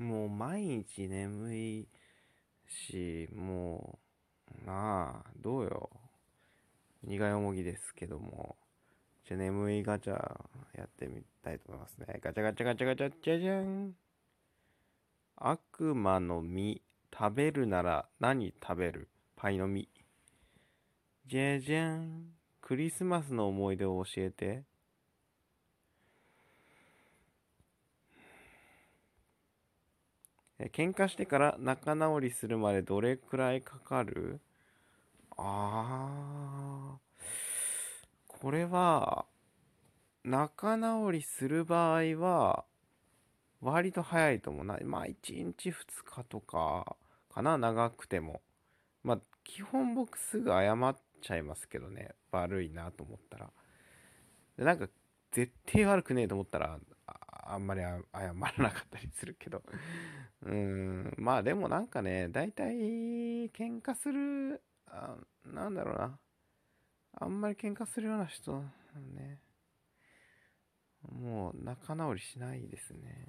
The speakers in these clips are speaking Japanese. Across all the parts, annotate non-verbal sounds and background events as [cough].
もう毎日眠いし、もう、なあ、どうよ。苦いもぎですけども。じゃ眠いガチャやってみたいと思いますね。ガチャガチャガチャガチャ、じゃじゃん。悪魔の実、食べるなら何食べるパイの実。じゃじゃん。クリスマスの思い出を教えて。え喧嘩してから仲直りするまでどれくらいかかる？あー。これは、仲直りする場合は、割と早いと思うな。まあ、1日2日とか、かな、長くても。まあ、基本僕すぐ謝っちゃいますけどね。悪いなと思ったら。でなんか、絶対悪くねえと思ったら、あんまり謝らなかったりするけど。うーん、まあでもなんかね、大体、喧嘩する、あなんだろうな。あんまり喧嘩するような人、ね。もう仲直りしないですね。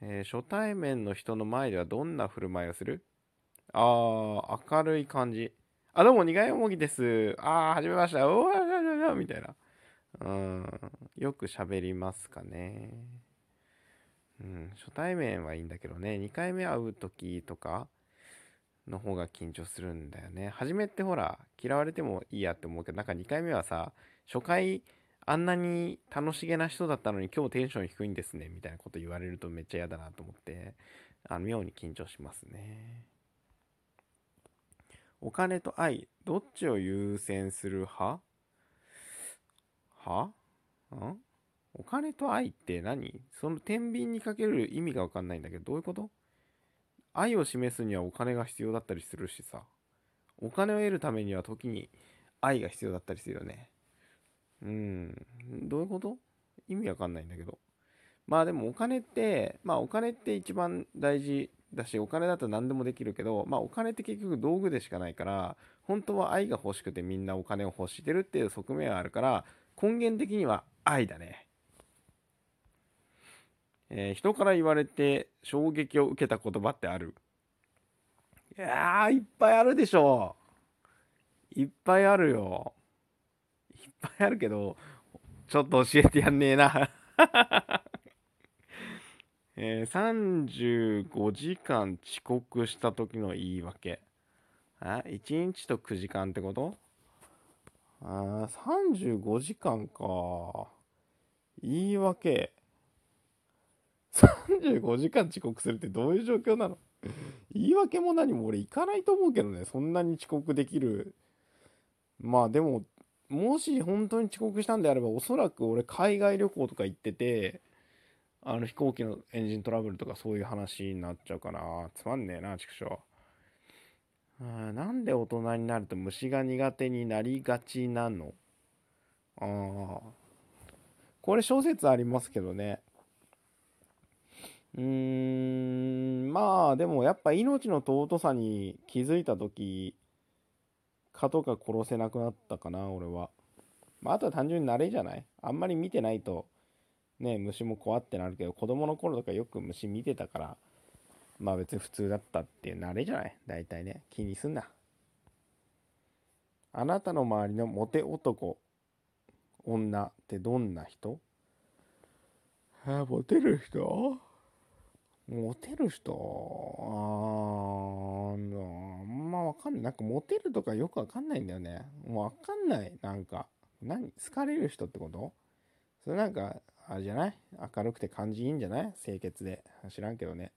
えー、初対面の人の前ではどんな振る舞いをする？あー、明るい感じ。あ、どうも、苦いもぎです。あー、はじめました。うわー、みたいな。うん、よく喋りますかね。うん、初対面はいいんだけどね、2回目会う時とかの方が緊張するんだよね。初めってほら、嫌われてもいいやって思うけど、なんか2回目はさ、初回あんなに楽しげな人だったのに今日テンション低いんですね、みたいなこと言われるとめっちゃ嫌だなと思って、あの、妙に緊張しますね。お金と愛、どっちを優先する派？は？ん？お金と愛って何？その天秤にかける意味がわかんないんだけど、どういうこと？愛を示すにはお金が必要だったりするしさ。お金を得るためには時に愛が必要だったりするよね。うん。どういうこと？意味わかんないんだけど。まあでもお金って、まあお金って一番大事だし、お金だと何でもできるけど、まあお金って結局道具でしかないから、本当は愛が欲しくてみんなお金を欲してるっていう側面があるから、根源的には愛だね。えー、人から言われて衝撃を受けた言葉ってある？いや、いっぱいあるでしょいっぱいあるよ。いっぱいあるけど、ちょっと教えてやんねえな [laughs] えー、35時間遅刻した時の言い訳。あ ?1 日と9時間ってこと？あ35時間か。言い訳。35時間遅刻するってどういう状況なの？言い訳も何も俺行かないと思うけどね。そんなに遅刻できる。まあでも、もし本当に遅刻したんであれば、おそらく俺海外旅行とか行ってて、あの飛行機のエンジントラブルとかそういう話になっちゃうかな。つまんねえな、畜生。なんで大人になると虫が苦手になりがちなの？ああ。これ小説ありますけどね。うーん、まあでもやっぱ命の尊さに気づいた時、蚊とか殺せなくなったかな、俺は。まああとは単純に慣れじゃない？あんまり見てないと、ね、虫も怖ってなるけど、子供の頃とかよく虫見てたから、まあ別に普通だったっていう慣れじゃない？大体ね。気にすんな。あなたの周りのモテ男、女ってどんな人？あ、モテる人？モテる人？あー、あんまわかんない。なんかモテるとかよくわかんないんだよね。もうわかんない。なんか。何？好かれる人ってこと？それなんか、あれじゃない？明るくて感じいいんじゃない？清潔で。知らんけどね。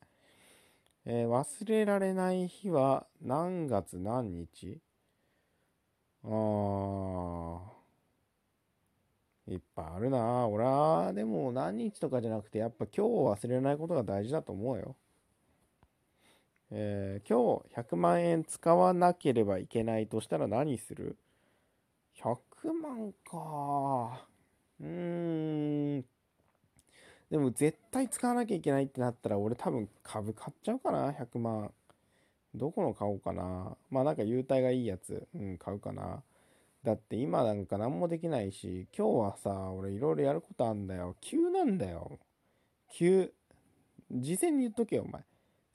えー、忘れられない日は何月何日？あー。いっぱいあるな俺は、でも何日とかじゃなくて、やっぱ今日忘れないことが大事だと思うよ。えー、今日100万円使わなければいけないとしたら何する ?100 万か。うーん。でも絶対使わなきゃいけないってなったら俺多分株買っちゃうかな100万。どこの買おうかな。まあなんか優待がいいやつ。うん買うかな。だって今なんか何もできないし今日はさ俺いろいろやることあんだよ。急なんだよ。急。事前に言っとけよお前。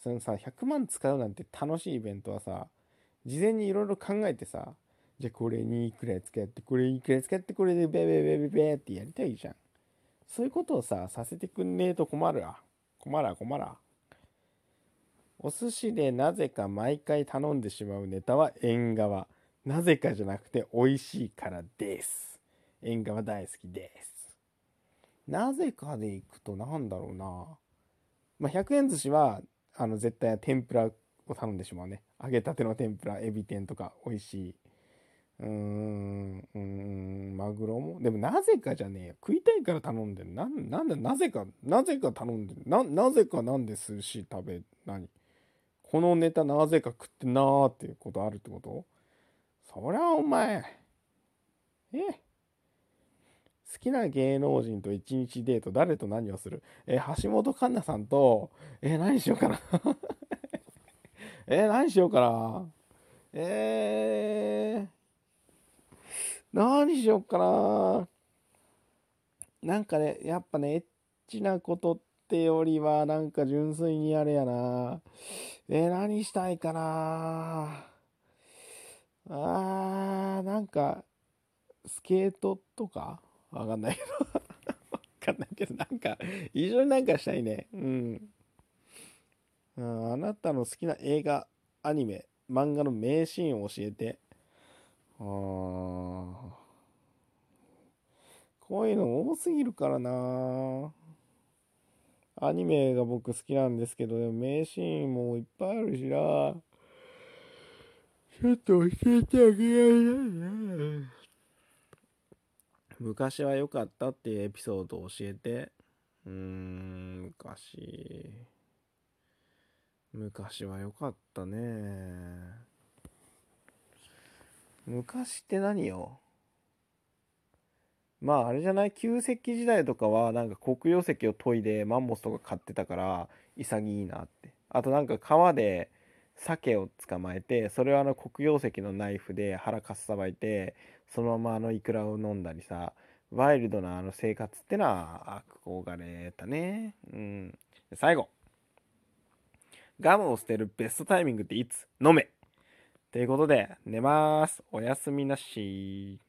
そのさ100万使うなんて楽しいイベントはさ事前にいろいろ考えてさじゃあこれにいくら使ってこれいくら使ってこれでベベベベベってやりたいじゃん。そういうことをささせてくんねえと困るわ。困ら困らお寿司でなぜか毎回頼んでしまうネタは縁側。なぜかじゃなくて美味しいからです。縁側大好きです。なぜかでいくとなんだろうな。まあ、100円寿司はあの絶対天ぷらを頼んでしまうね。揚げたての天ぷらエビ天とか美味しい。うーんうんマグロもでもなぜかじゃねえよ食いたいから頼んでるななんでなぜかなぜか頼んでるななぜかなんで寿司食べ何このネタなぜか食ってなーっていうことあるってことそりゃお前え好きな芸能人と一日デート誰と何をするえ橋本環奈さんとえ何しようかなえ何しようかなえー、何しようかな。なんかねやっぱねエッチなことってよりはなんか純粋にあれやな。え、何したいかな。あーなんかスケートとか？わかんないけど。わかんないけどなんか異常になんかしたいね。うん。あなたの好きな映画アニメ漫画の名シーンを教えて。こういうの多すぎるからな。アニメが僕好きなんですけどでも名シーンもいっぱいあるしな。ちょっと教えてあげられないな。昔は良かったっていうエピソードを教えて。うーん昔。昔は良かったね。昔って何よ？まああれじゃない？旧石器時代とかはなんか黒曜石を研いでマンモスとか買ってたから潔いなって。あとなんか川で鮭を捕まえてそれをあの黒曜石のナイフで腹かっさばいてそのままあのイクラを飲んだりさワイルドなあの生活ってのは憧れたね。うん。最後。ガムを捨てるベストタイミングっていつ？飲め。ということで寝ます。おやすみなし。